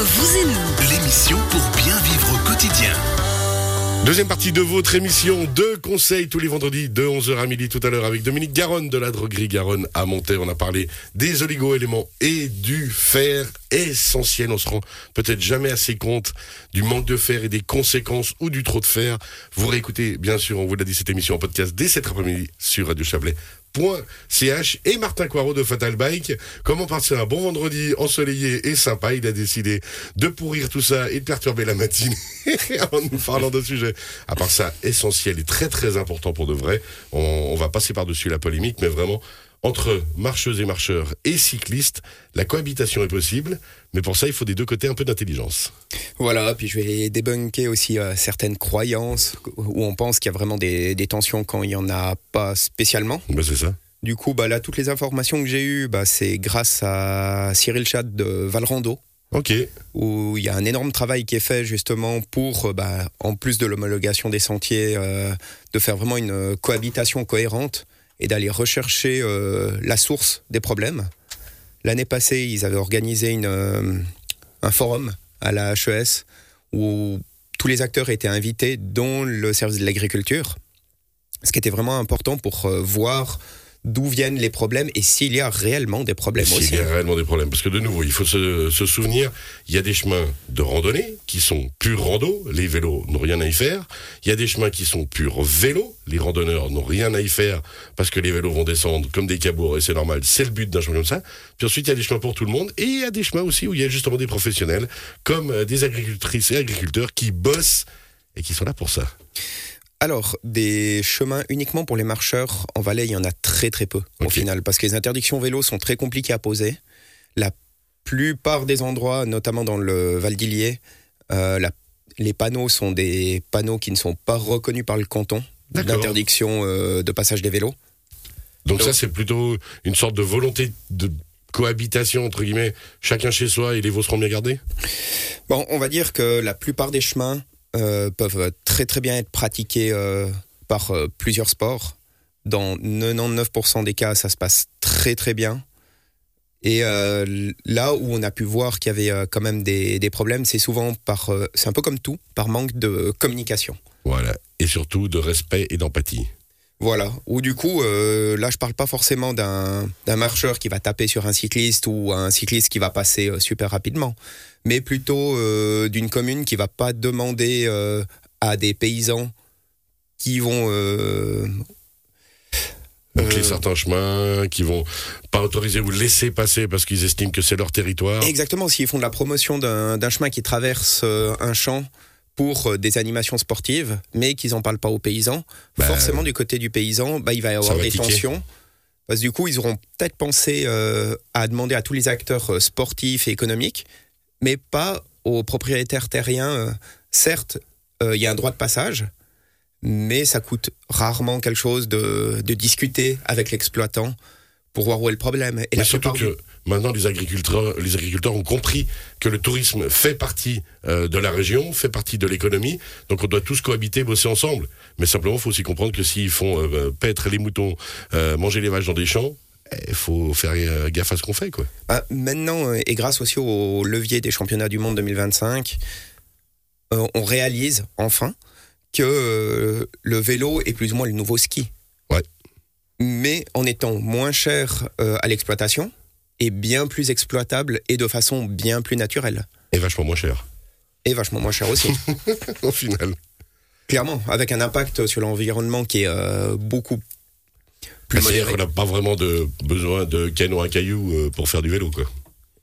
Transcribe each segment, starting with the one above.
Entre vous et nous, L'émission pour bien vivre au quotidien. Deuxième partie de votre émission, deux conseils tous les vendredis de 11h à midi tout à l'heure avec Dominique Garonne de la droguerie Garonne à Monter. On a parlé des oligo-éléments et du fer essentiel. On se rend peut-être jamais assez compte du manque de fer et des conséquences ou du trop de fer. Vous réécoutez, bien sûr, on vous l'a dit, cette émission en podcast dès cet après-midi sur Radio Chablais. .ch et Martin Coirot de Fatal Bike. Comment passer un bon vendredi ensoleillé et sympa? Il a décidé de pourrir tout ça et de perturber la matinée en nous parlant de sujet. À part ça, essentiel et très très important pour de vrai. On va passer par-dessus la polémique, mais vraiment, entre marcheuses et marcheurs et cyclistes, la cohabitation est possible, mais pour ça, il faut des deux côtés un peu d'intelligence. Voilà, puis je vais débunker aussi euh, certaines croyances où on pense qu'il y a vraiment des, des tensions quand il n'y en a pas spécialement. Ben, c'est ça. Du coup, bah, là, toutes les informations que j'ai eues, bah, c'est grâce à Cyril Chad de Valrando, Ok. où il y a un énorme travail qui est fait justement pour, euh, bah, en plus de l'homologation des sentiers, euh, de faire vraiment une cohabitation cohérente et d'aller rechercher euh, la source des problèmes. L'année passée, ils avaient organisé une, euh, un forum à la HES où tous les acteurs étaient invités, dont le service de l'agriculture, ce qui était vraiment important pour euh, voir d'où viennent les problèmes et s'il y a réellement des problèmes S'il aussi. y a réellement des problèmes. Parce que de nouveau, il faut se, se souvenir, il y a des chemins de randonnée qui sont purs rando, les vélos n'ont rien à y faire. Il y a des chemins qui sont purs vélo, les randonneurs n'ont rien à y faire parce que les vélos vont descendre comme des cabours et c'est normal, c'est le but d'un chemin comme ça. Puis ensuite, il y a des chemins pour tout le monde et il y a des chemins aussi où il y a justement des professionnels comme euh, des agricultrices et agriculteurs qui bossent et qui sont là pour ça. Alors, des chemins uniquement pour les marcheurs en Valais, il y en a très très peu au final, parce que les interdictions vélo sont très compliquées à poser. La plupart des endroits, notamment dans le Val d'Illier, euh, les panneaux sont des panneaux qui ne sont pas reconnus par le canton d'interdiction euh, de passage des vélos. Donc ça, c'est plutôt une sorte de volonté de cohabitation, entre guillemets, chacun chez soi et les veaux seront bien gardés? Bon, on va dire que la plupart des chemins peuvent très très bien être pratiqués euh, par euh, plusieurs sports. Dans 99% des cas, ça se passe très très bien. Et euh, là où on a pu voir qu'il y avait euh, quand même des, des problèmes, c'est souvent par, euh, c'est un peu comme tout, par manque de communication. Voilà. Et surtout de respect et d'empathie. Voilà. Ou du coup, euh, là, je parle pas forcément d'un marcheur qui va taper sur un cycliste ou un cycliste qui va passer euh, super rapidement, mais plutôt euh, d'une commune qui va pas demander à des paysans qui vont Donc les certains chemins qui vont pas autoriser ou laisser passer parce qu'ils estiment que c'est leur territoire. exactement s'ils font de la promotion d'un chemin qui traverse un champ pour euh, des animations sportives, mais qu'ils en parlent pas aux paysans. Bah, Forcément, du côté du paysan, bah, il va y avoir va des tiquer. tensions. Parce que du coup, ils auront peut-être pensé euh, à demander à tous les acteurs euh, sportifs et économiques, mais pas aux propriétaires terriens. euh. certes, euh, il y a un droit de passage, mais ça coûte rarement quelque chose de, de discuter avec l'exploitant pour voir où est le problème. Et Mais surtout que maintenant les agriculteurs, les agriculteurs ont compris que le tourisme fait partie euh, de la région, fait partie de l'économie. Donc on doit tous cohabiter, bosser ensemble. Mais simplement, il faut aussi comprendre que s'ils font euh, paître les moutons, euh, manger les vaches dans des champs, il faut faire euh, gaffe à ce qu'on fait, quoi. Bah, maintenant, euh, et grâce aussi au levier des championnats du monde 2025, euh, on réalise enfin que euh, le vélo est plus ou moins le nouveau ski. Mais en étant moins cher euh, à l'exploitation et bien plus exploitable et de façon bien plus naturelle. Et vachement moins cher, Et vachement moins cher aussi. au final. Clairement, avec un impact sur l'environnement qui est euh, beaucoup plus Bah, modéré. qu'on n'a pas vraiment de besoin de canon à cailloux euh, pour faire du vélo, quoi.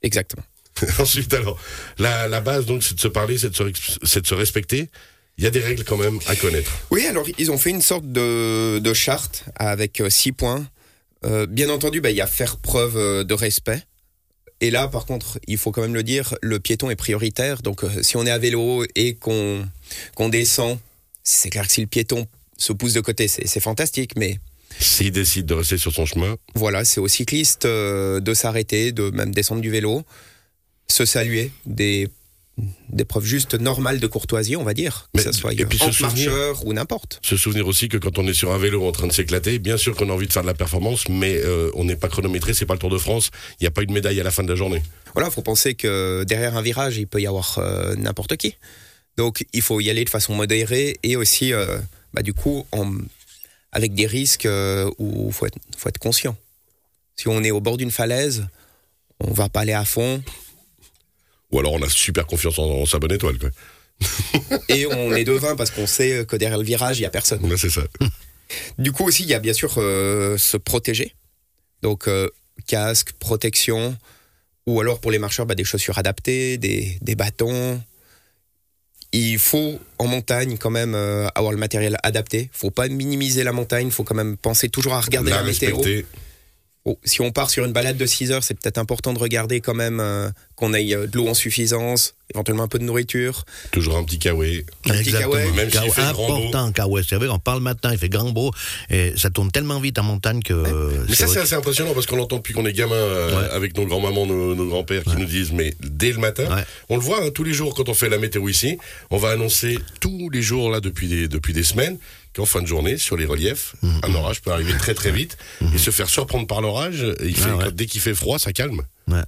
Exactement. Ensuite, alors, la, la base, donc, c'est de se parler, c'est de se, res- c'est de se respecter. Il y a des règles quand même à connaître. Oui, alors ils ont fait une sorte de, de charte avec euh, six points. Euh, bien entendu, bah, il y a faire preuve euh, de respect. Et là, par contre, il faut quand même le dire, le piéton est prioritaire. Donc, euh, si on est à vélo et qu'on qu'on descend, c'est clair que si le piéton se pousse de côté, c'est c'est fantastique. Mais S'il décide de rester sur son chemin, voilà, c'est aux cyclistes euh, de s'arrêter, de même descendre du vélo, se saluer des des preuves juste normales de courtoisie, on va dire, que ça soit et puis souvenir- marcheurs ou n'importe. Se souvenir aussi que quand on est sur un vélo en train de s'éclater, bien sûr qu'on a envie de faire de la performance, mais euh, on n'est pas chronométré, c'est pas le Tour de France, il n'y a pas une médaille à la fin de la journée. Voilà, faut penser que derrière un virage, il peut y avoir euh, n'importe qui. Donc, il faut y aller de façon modérée et aussi, euh, bah, du coup, en- avec des risques où faut être, faut être conscient. Si on est au bord d'une falaise, on va pas aller à fond Ou alors on a super confiance en, en sa bonne étoile. Quoi. et on est devin parce qu'on sait que derrière le virage, il y a personne. C'est ça. Du coup aussi, il y a bien sûr euh, se protéger. Donc euh, casque, protection, ou alors pour les marcheurs, bah, des chaussures adaptées, des, des bâtons. Il faut en montagne quand même euh, avoir le matériel adapté. faut pas minimiser la montagne, faut quand même penser toujours à regarder la, la météo. Oh, si on part sur une balade de 6 heures, c'est peut-être important de regarder quand même euh, qu'on ait euh, de l'eau en suffisance, éventuellement un peu de nourriture. Toujours un petit kawaii. Un petit kawaii. Même s'il fait grand important, kawaii. C'est vrai, on parle le matin, il fait grand beau, et ça tourne tellement vite en montagne que. euh, Mais ça, c'est assez impressionnant parce qu'on l'entend depuis qu'on est gamin euh, Ouais. avec nos grands-mamans, nos, nos grands-pères qui nous disent, mais dès le matin, Ouais. on le voit hein, tous les jours quand on fait la météo ici, on va annoncer tous les jours là depuis des, depuis des semaines qu'en fin de journée, sur les reliefs, Mhm. un orage peut arriver très très vite et se faire surprendre par l'orage. Il fait, Ah ouais. dès qu'il fait froid, ça calme. Ouais.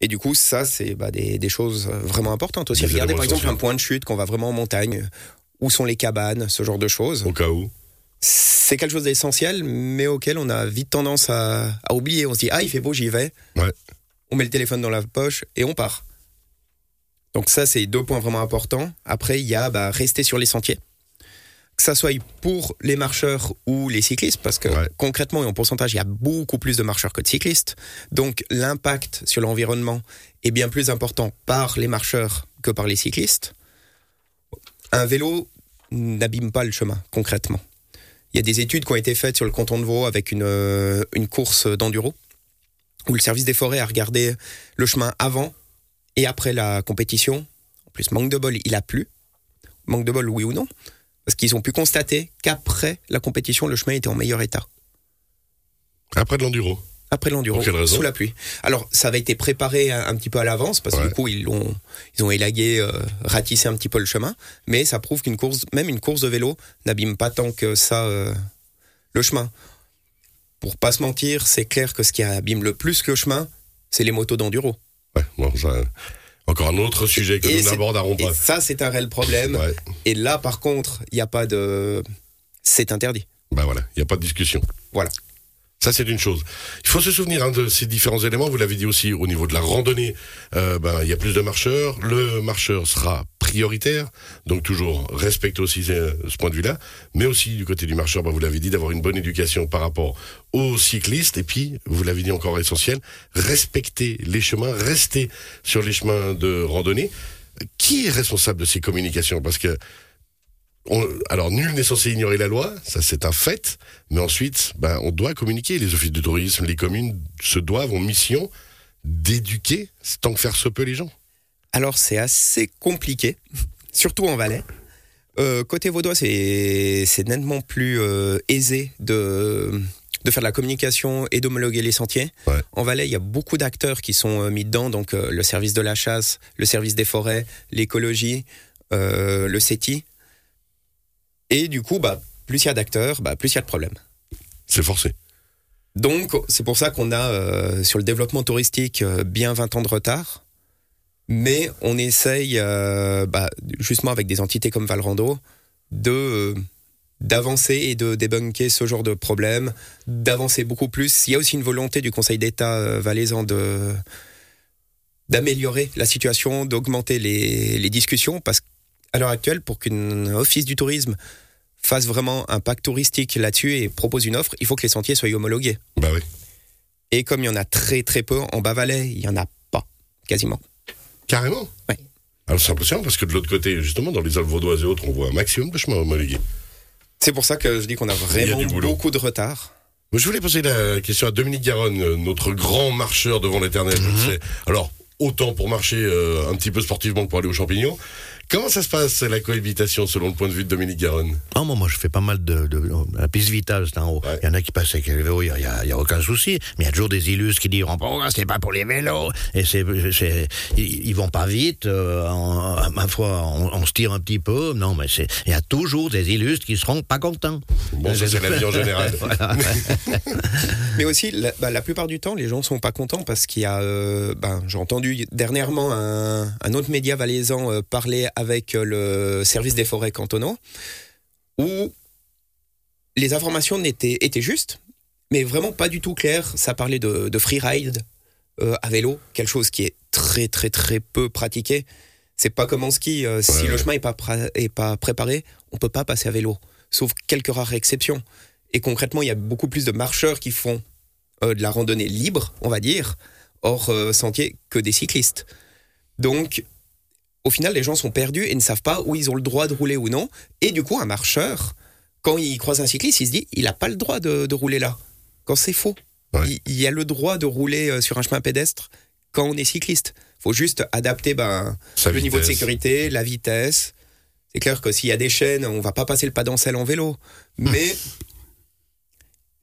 Et du coup, ça, c'est bah, des, des choses vraiment importantes aussi. Des Regardez par exemple un point de chute qu'on va vraiment en montagne. Où sont les cabanes, ce genre de choses. Au cas où. C'est quelque chose d'essentiel, mais auquel on a vite tendance à, à oublier. On se dit, ah, il fait beau, j'y vais. Ouais. On met le téléphone dans la poche et on part. Donc ça, c'est deux points vraiment importants. Après, il y a bah, rester sur les sentiers. Que ça soit pour les marcheurs ou les cyclistes, parce que Ouais. concrètement et en pourcentage, il y a beaucoup plus de marcheurs que de cyclistes. Donc l'impact sur l'environnement est bien plus important par les marcheurs que par les cyclistes. Un vélo n'abîme pas le chemin, concrètement. Il y a des études qui ont été faites sur le canton de Vaud avec une, euh, une course d'enduro, où le service des forêts a regardé le chemin avant et après la compétition. En plus, manque de bol, il a plu. Manque de bol, oui ou non Parce qu'ils ont pu constater qu'après la compétition, le chemin était en meilleur état. Après de l'enduro. Après l'enduro, Pour quelle raison sous la pluie. Alors, ça avait été préparé un, un petit peu à l'avance, parce que Ouais. du coup, ils ont, ils ont élagué, euh, ratissé un petit peu le chemin. Mais ça prouve qu'une course, même une course de vélo, n'abîme pas tant que ça euh, le chemin. Pour pas se mentir, c'est clair que ce qui abîme le plus que le chemin, c'est les motos d'enduro. Ouais, bon, ça, encore un autre sujet que Et nous n'aborderons Et pas. ça, c'est un réel problème. Ouais. Et là, par contre, il n'y a pas de. C'est interdit. Bah voilà, il n'y a pas de discussion. Voilà. Ça, c'est une chose. Il faut se souvenir hein, de ces différents éléments. Vous l'avez dit aussi au niveau de la randonnée. euh, ben, il y a plus de marcheurs. Le marcheur sera prioritaire. Donc, toujours respecter aussi ce, ce point de vue-là. Mais aussi, du côté du marcheur, ben, vous l'avez dit, d'avoir une bonne éducation par rapport aux cyclistes. Et puis, vous l'avez dit encore essentiel, respecter les chemins, rester sur les chemins de randonnée. Qui est responsable de ces communications? Parce que on- alors, nul n'est censé ignorer la loi, ça c'est un fait, mais ensuite, ben, on doit communiquer. Les offices de tourisme, les communes se doivent, ont mission d'éduquer, tant que faire se peut, les gens. Alors, c'est assez compliqué, surtout en Valais. Euh, côté vaudois, c'est nettement plus euh, aisé de, de faire de la communication et d'homologuer les sentiers. Ouais. En Valais, il y a beaucoup d'acteurs qui sont euh, mis dedans, donc le service de la chasse, le service des forêts, l'écologie, le CETI. Et du coup, bah, plus il y a d'acteurs, bah, plus il y a de problèmes. C'est forcé. Donc, c'est pour ça qu'on a euh, sur le développement touristique euh, bien 20 ans de retard. Mais on essaye, euh, bah, justement avec des entités comme Valrando, de d'avancer et de débunker ce genre de problème, d'avancer beaucoup plus. Il y a aussi une volonté du Conseil d'État valaisan de d'améliorer la situation, d'augmenter les, les discussions, parce qu'à l'heure actuelle, pour qu'un office du tourisme fasse vraiment un pacte touristique là-dessus et propose une offre, il faut que les sentiers soient homologués. Bah oui. Et comme il y en a très très peu en Bas-Valais, il y en a pas, quasiment. Carrément. Ouais. Alors c'est impressionnant parce que de l'autre côté, justement, dans les Alpes vaudoises et autres, on voit un maximum de chemins homologués. C'est pour ça que je dis qu'on a vraiment a beaucoup de retard. Je voulais poser la question à Dominique Garonne, euh, notre grand marcheur devant l'éternel. Mhm. Alors, autant pour marcher euh, un petit peu sportivement que pour aller aux champignons. Comment ça se passe la cohabitation selon le point de vue de Dominique Garonne? Ah, moi, moi, je fais pas mal de, de la piste vitale, c'est en haut. Il Ouais. y en a qui passent avec les vélos, il y a, aucun souci. Mais il y a toujours des illustres qui diront, bon, c'est pas pour les vélos. Et c'est, ils, ils vont pas vite. euh, en- à ma foi, on, on se tire un petit peu. Non, mais c'est, il y a toujours des illustres qui seront pas contents. Bon, ça c'est la vie en général. Mais aussi, la, bah, la plupart du temps, les gens sont pas contents parce qu'il y a, euh, ben, j'ai entendu dernièrement un, un autre média valaisan euh, parler avec euh, le service des forêts cantonaux où les informations n'étaient étaient justes, mais vraiment pas du tout claires. Ça parlait de, de freeride euh, à vélo, quelque chose qui est très très très peu pratiqué. C'est pas comme en ski. euh, si le chemin est pas, est pas préparé, on peut pas passer à vélo, sauf quelques rares exceptions. Et concrètement, il y a beaucoup plus de marcheurs qui font euh, de la randonnée libre, on va dire, hors sentier, que des cyclistes. Donc, au final, les gens sont perdus et ne savent pas où ils ont le droit de rouler ou non. Et du coup, un marcheur, quand il croise un cycliste, il se dit, il n'a pas le droit de, de rouler là. Quand c'est faux. Ouais. Il, a le droit de rouler euh, sur un chemin pédestre quand on est cycliste. faut juste adapter ben, Sa le niveau de sécurité, la vitesse. C'est clair que s'il y a des chaînes, on va pas passer le pas d'ancelle en vélo. Mais,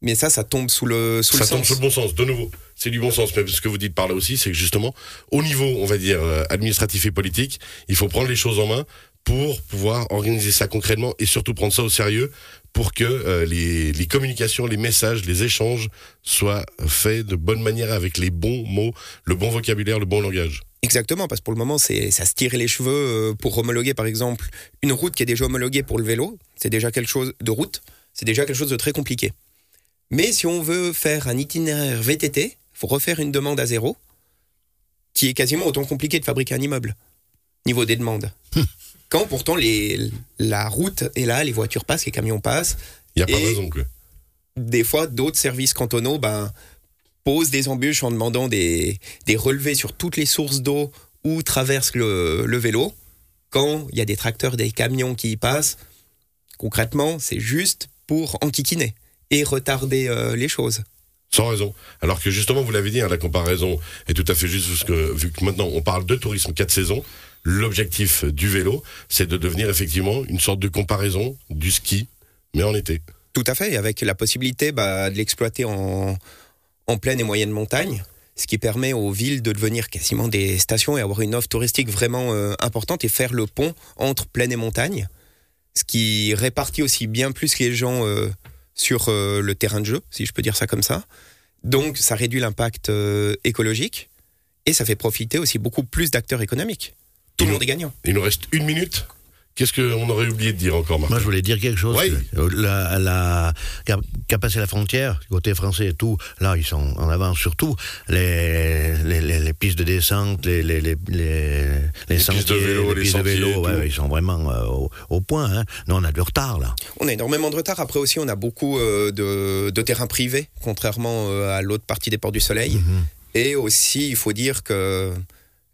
mais ça, ça tombe sous le, sous ça le tombe sens. sous le bon sens, de nouveau. C'est du bon sens. Mais ce que vous dites par là aussi, c'est que justement, au niveau, on va dire, euh, administratif et politique, il faut prendre les choses en main pour pouvoir organiser ça concrètement et surtout prendre ça au sérieux pour que euh, les, les communications, les messages, les échanges soient faits de bonne manière avec les bons mots, le bon vocabulaire, le bon langage. Exactement, parce que pour le moment, c'est ça se tirer les cheveux euh, pour homologuer, par exemple, une route qui est déjà homologuée pour le vélo. C'est déjà quelque chose de route. C'est déjà quelque chose de très compliqué. Mais si on veut faire un itinéraire VTT, faut refaire une demande à zéro, qui est quasiment autant compliqué de fabriquer un immeuble, niveau des demandes. Quand pourtant les, la route est là, les voitures passent, les camions passent, Il n'y a pas de raison que. des fois, d'autres services cantonaux ben, posent des embûches en demandant des, des relevés sur toutes les sources d'eau où traverse le, le vélo. Quand il y a des tracteurs, des camions qui y passent, concrètement, c'est juste pour enquiquiner et retarder euh, les choses. Sans raison. Alors que justement, vous l'avez dit, hein, la comparaison est tout à fait juste, parce que vu que maintenant on parle de tourisme 4 saisons, l'objectif du vélo, c'est de devenir effectivement une sorte de comparaison du ski, mais en été. Tout à fait, et avec la possibilité bah, de l'exploiter en, en pleine et moyenne montagne, ce qui permet aux villes de devenir quasiment des stations et avoir une offre touristique vraiment euh, importante et faire le pont entre plaine et montagne, ce qui répartit aussi bien plus les gens euh, sur euh, le terrain de jeu, si je peux dire ça comme ça. Donc ça réduit l'impact euh, écologique et ça fait profiter aussi beaucoup plus d'acteurs économiques. Tout le monde est gagnant. Il nous reste une minute. Qu'est-ce qu'on aurait oublié de dire encore, Marc Moi, je voulais dire quelque chose. Oui. Euh, La, la, qu'a qu'a passé la frontière, côté français et tout, là, ils sont en avance surtout. Les, les, les, les pistes de descente, les, les, les, les, les pistes sentiers, de vélo, les les pistes de sentiers vélo, et ouais, tout. ouais, ils sont vraiment euh, au, au point. Hein. Nous, on a du retard, là. On a énormément de retard. Après aussi, on a beaucoup euh, de, de terrains privés, contrairement euh, à l'autre partie des Portes du Soleil. Mhm. Et aussi, il faut dire que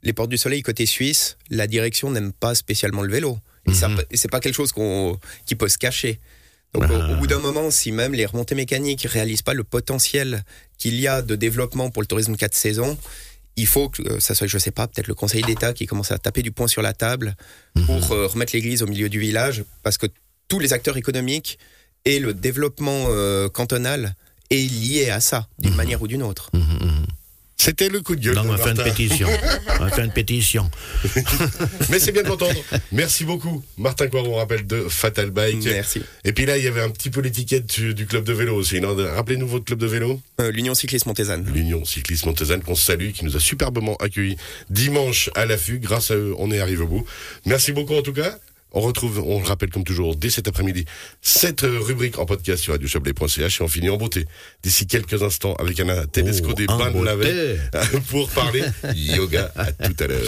les Portes du Soleil côté suisse, la direction n'aime pas spécialement le vélo. Et Mhm. et c'est pas quelque chose qu'on, qui peut se cacher. Donc au- Ah. au, bout d'un moment, si même les remontées mécaniques réalisent pas le potentiel qu'il y a de développement pour le tourisme 4 saisons, il faut que euh, ça soit, je sais pas, peut-être le Conseil d'État qui commence à taper du poing sur la table pour euh, remettre l'église au milieu du village, parce que tous les acteurs économiques et le développement euh, cantonal est lié à ça, d'une manière ou d'une autre. Mhm, mhm. C'était le coup de gueule. Donc, de on va faire une pétition. on va faire une pétition. Mais c'est bien de l'entendre. Merci beaucoup. Martin Coiron, on rappelle de Fatal Bike. Merci. Et puis là, il y avait un petit peu l'étiquette du, du club de vélo aussi. non? Rappelez-nous votre club de vélo. Euh, L'Union cycliste montésane. L'Union Cycliste Montezanne qu'on salue, qui nous a superbement accueillis dimanche à l'affût. Grâce à eux, on est arrivé au bout. Merci beaucoup en tout cas. On retrouve, on le rappelle comme toujours, dès cet après-midi, cette euh, rubrique en podcast sur radiochablais.ch et on finit en beauté. D'ici quelques instants avec un des Oh, en bains de la beauté. pour parler yoga. À tout à l'heure.